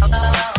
Oh, oh, oh.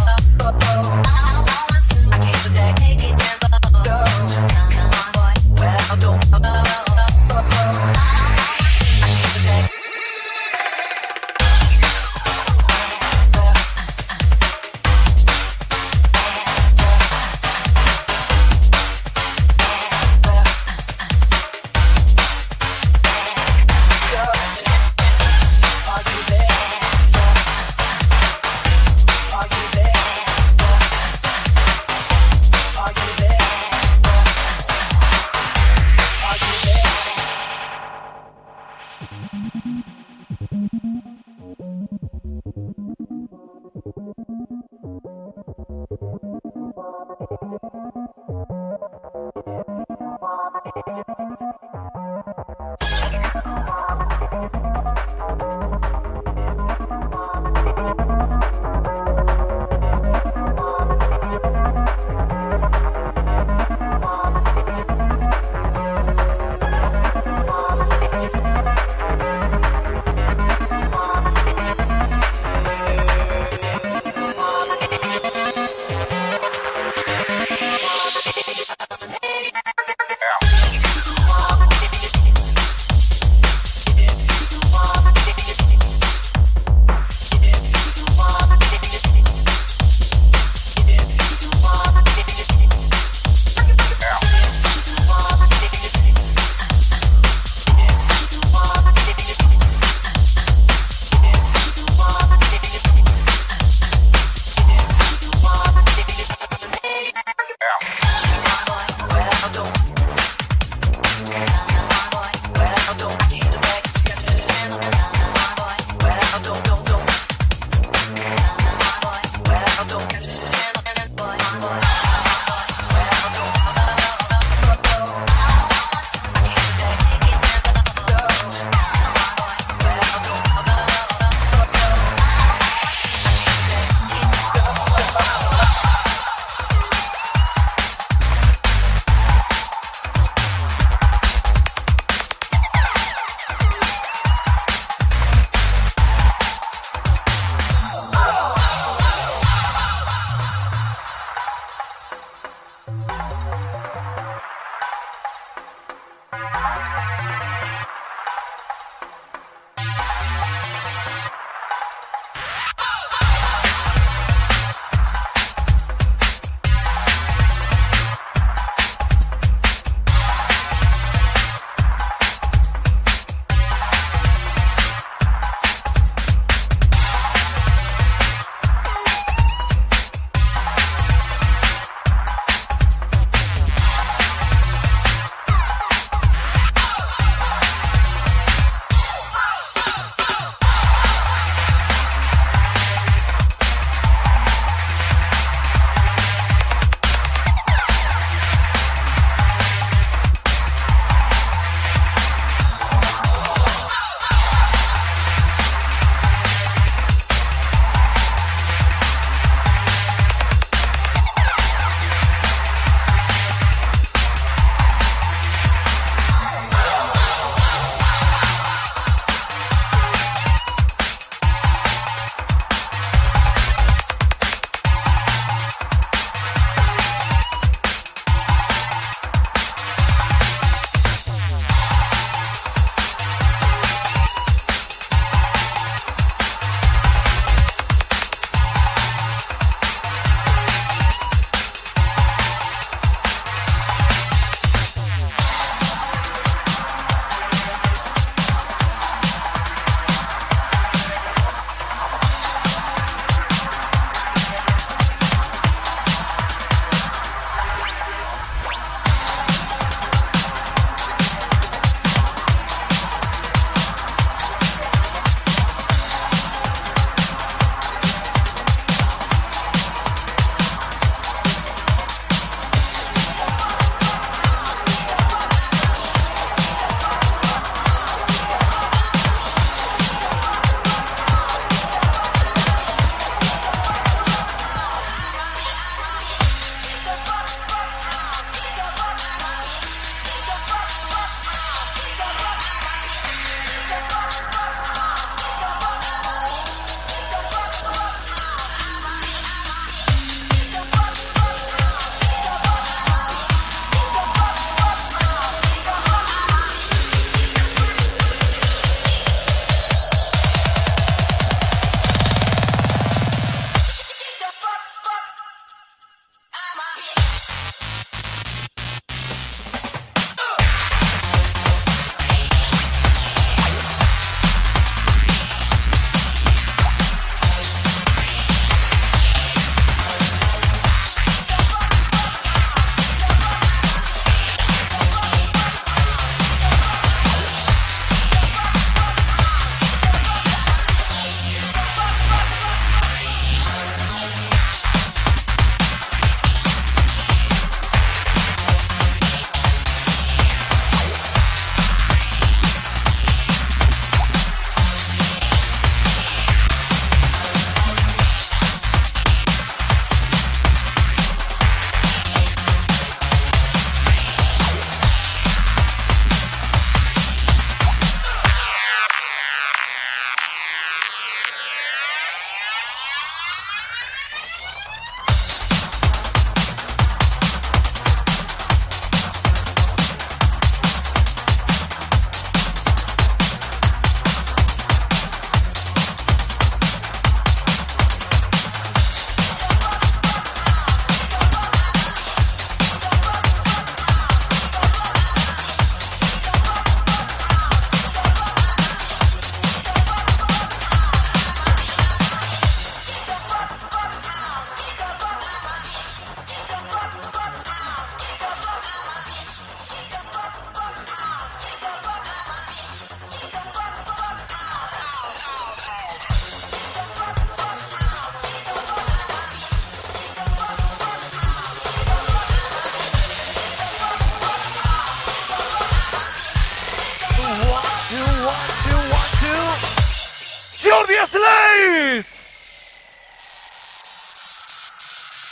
Jordi.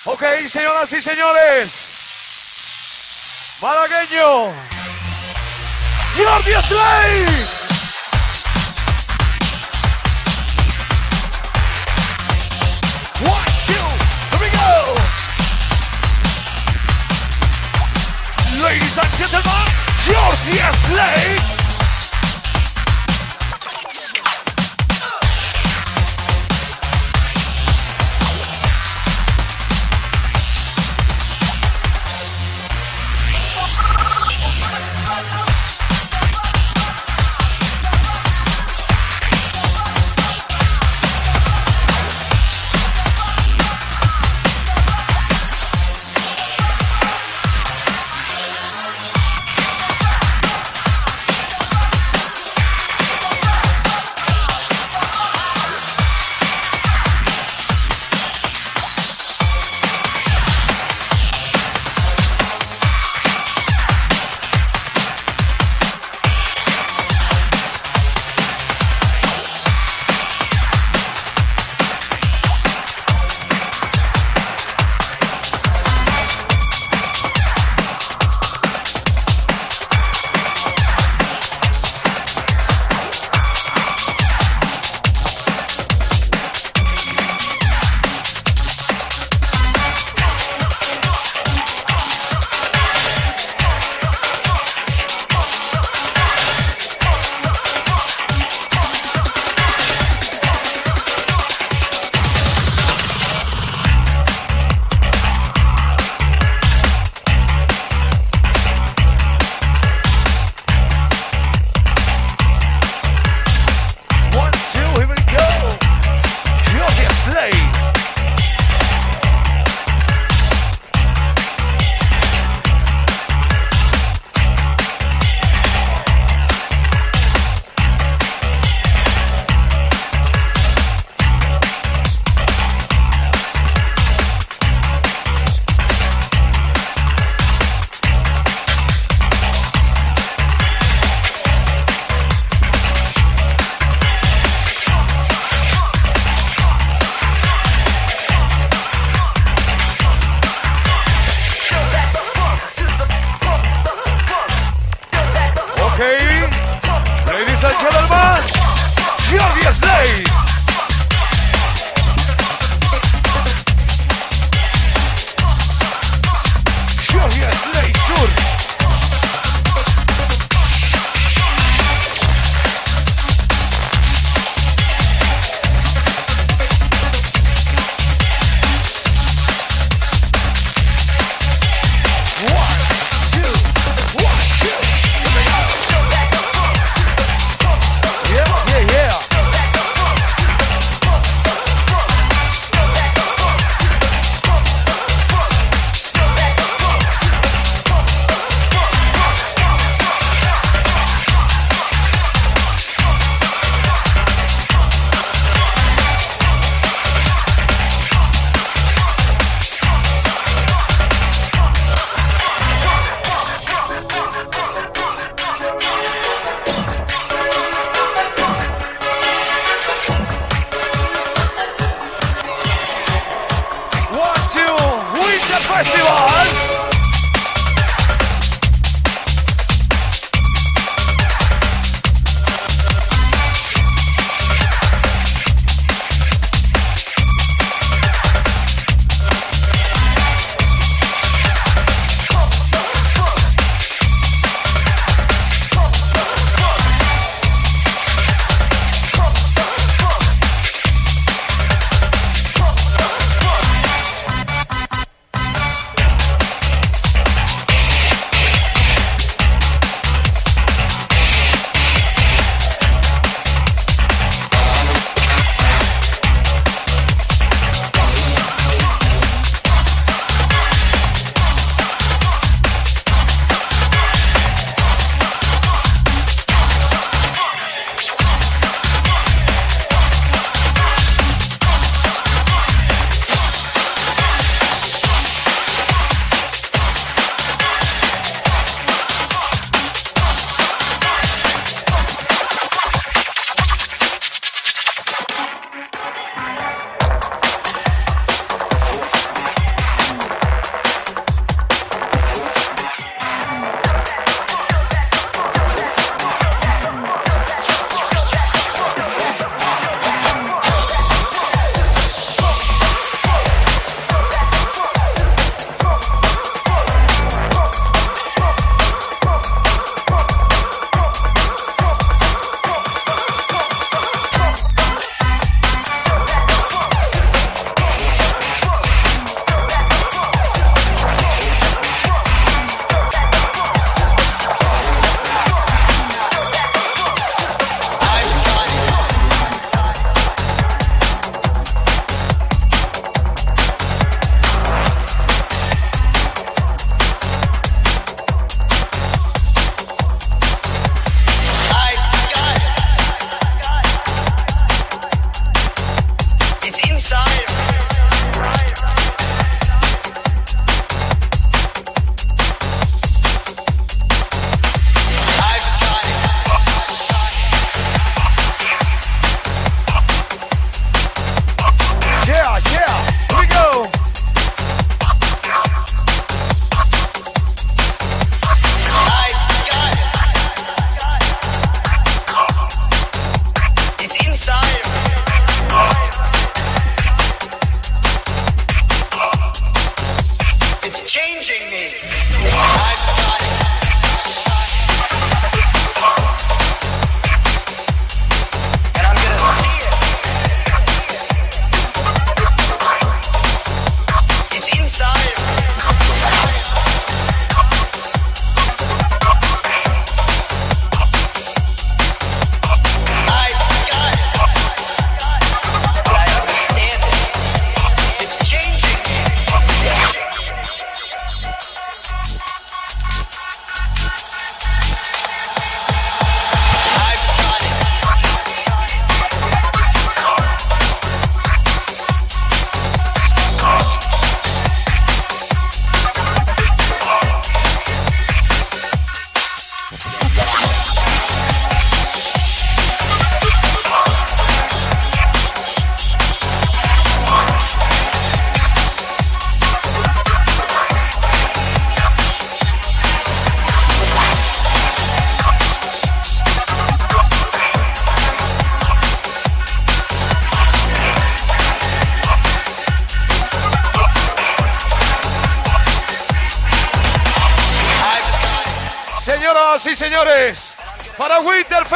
Ok, señoras y señores. Malagueño. Jordi Slade.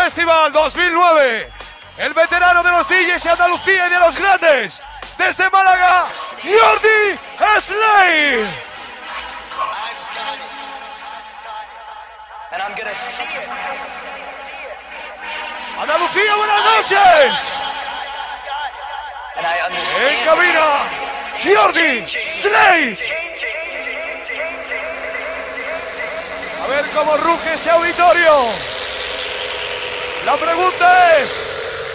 Festival 2009, el veterano de los DJs de Andalucía y de los grandes, desde Málaga, Jordi Slay. Andalucía, buenas noches. En cabina, Jordi Slay. A ver cómo ruge ese auditorio. La pregunta es,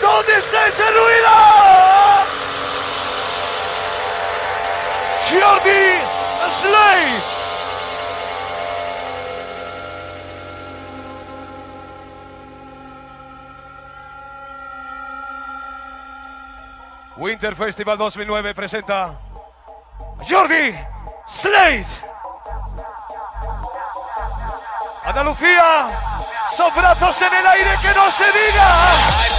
¿dónde está ese ruido? Jordi Slay. Winter Festival 2009 presenta Jordi Slade. Andalucía, son brazos en el aire que no se diga.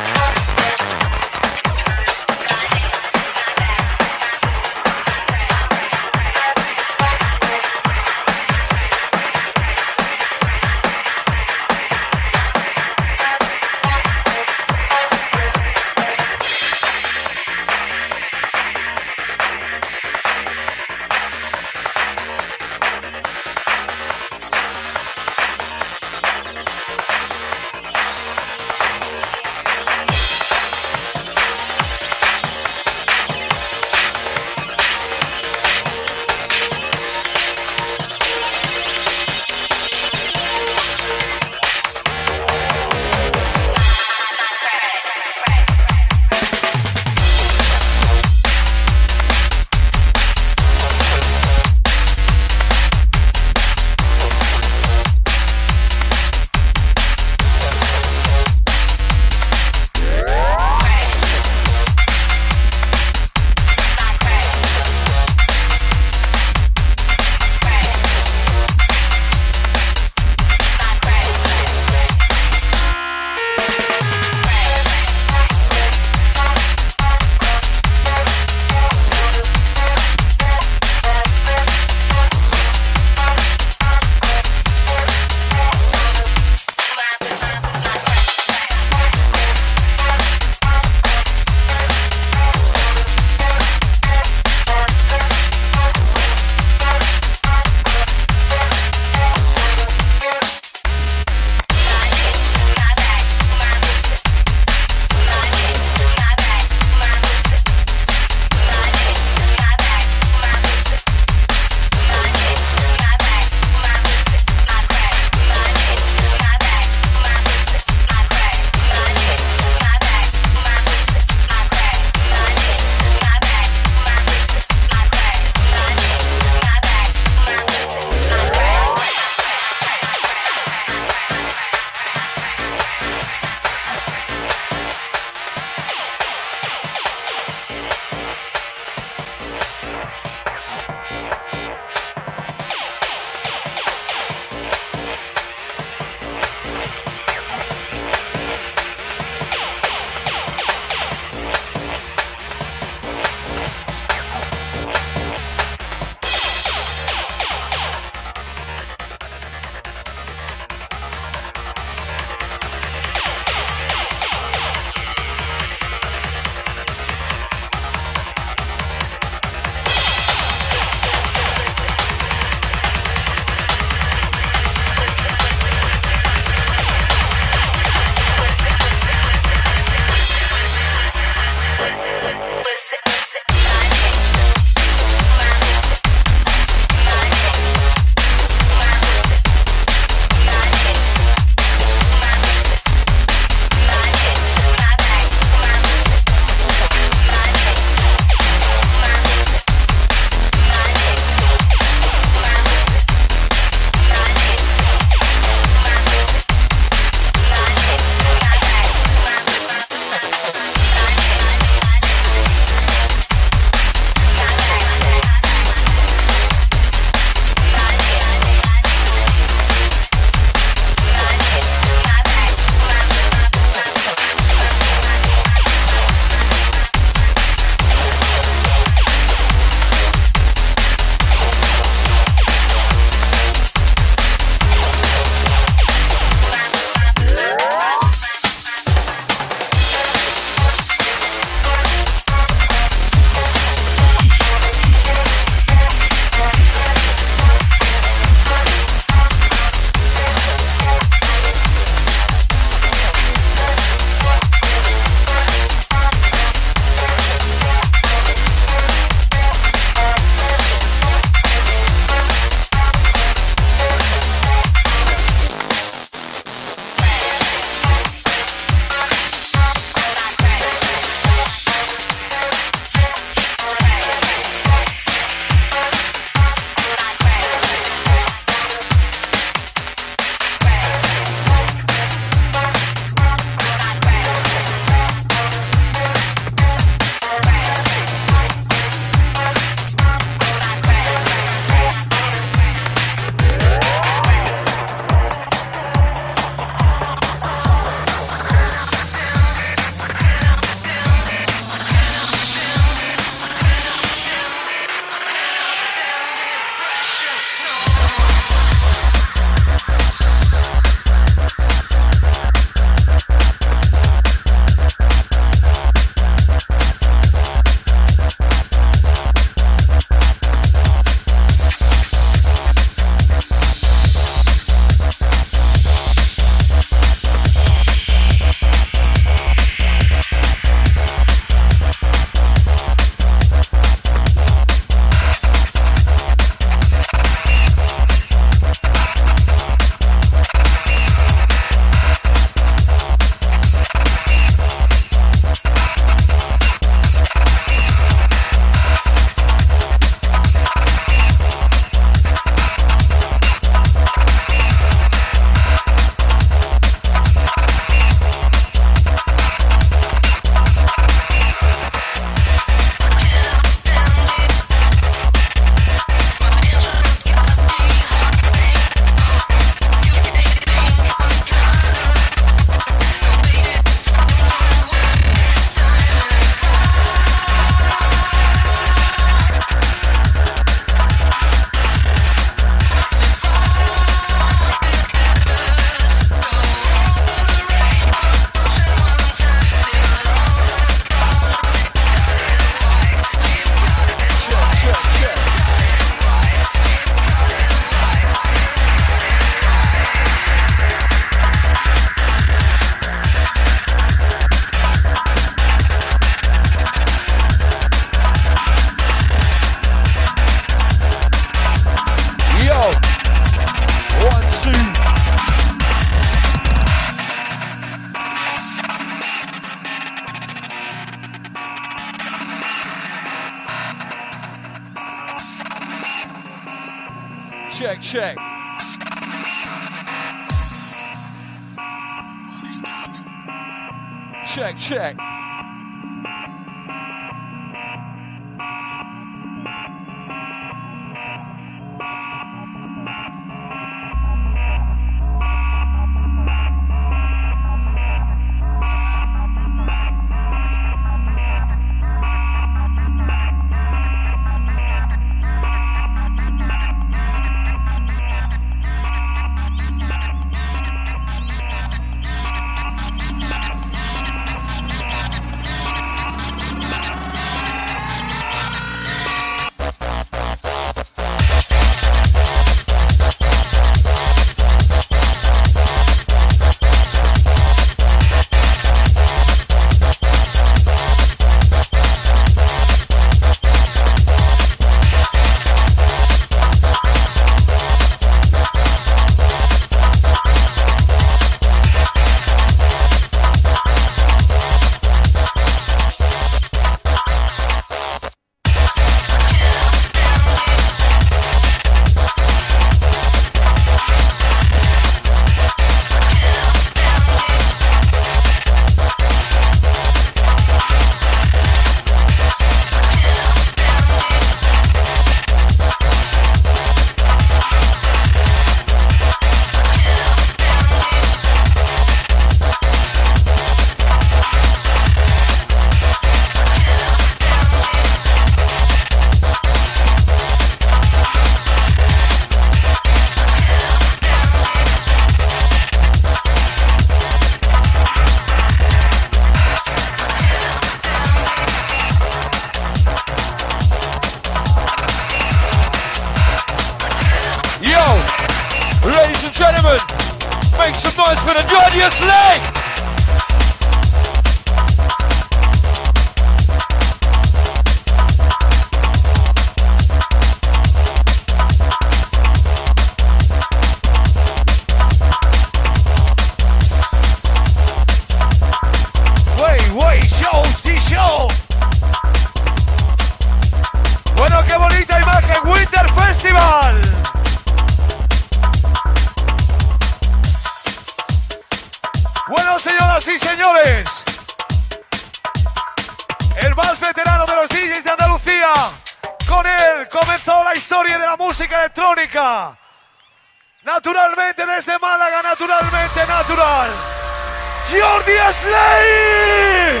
Presley.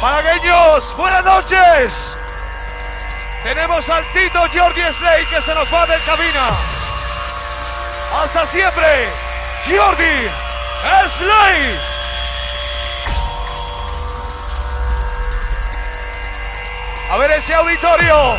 Malagueños, buenas noches. Tenemos al Tito Jordi Slay que se nos va de cabina. Hasta siempre, Jordi Slay. A ver ese auditorio.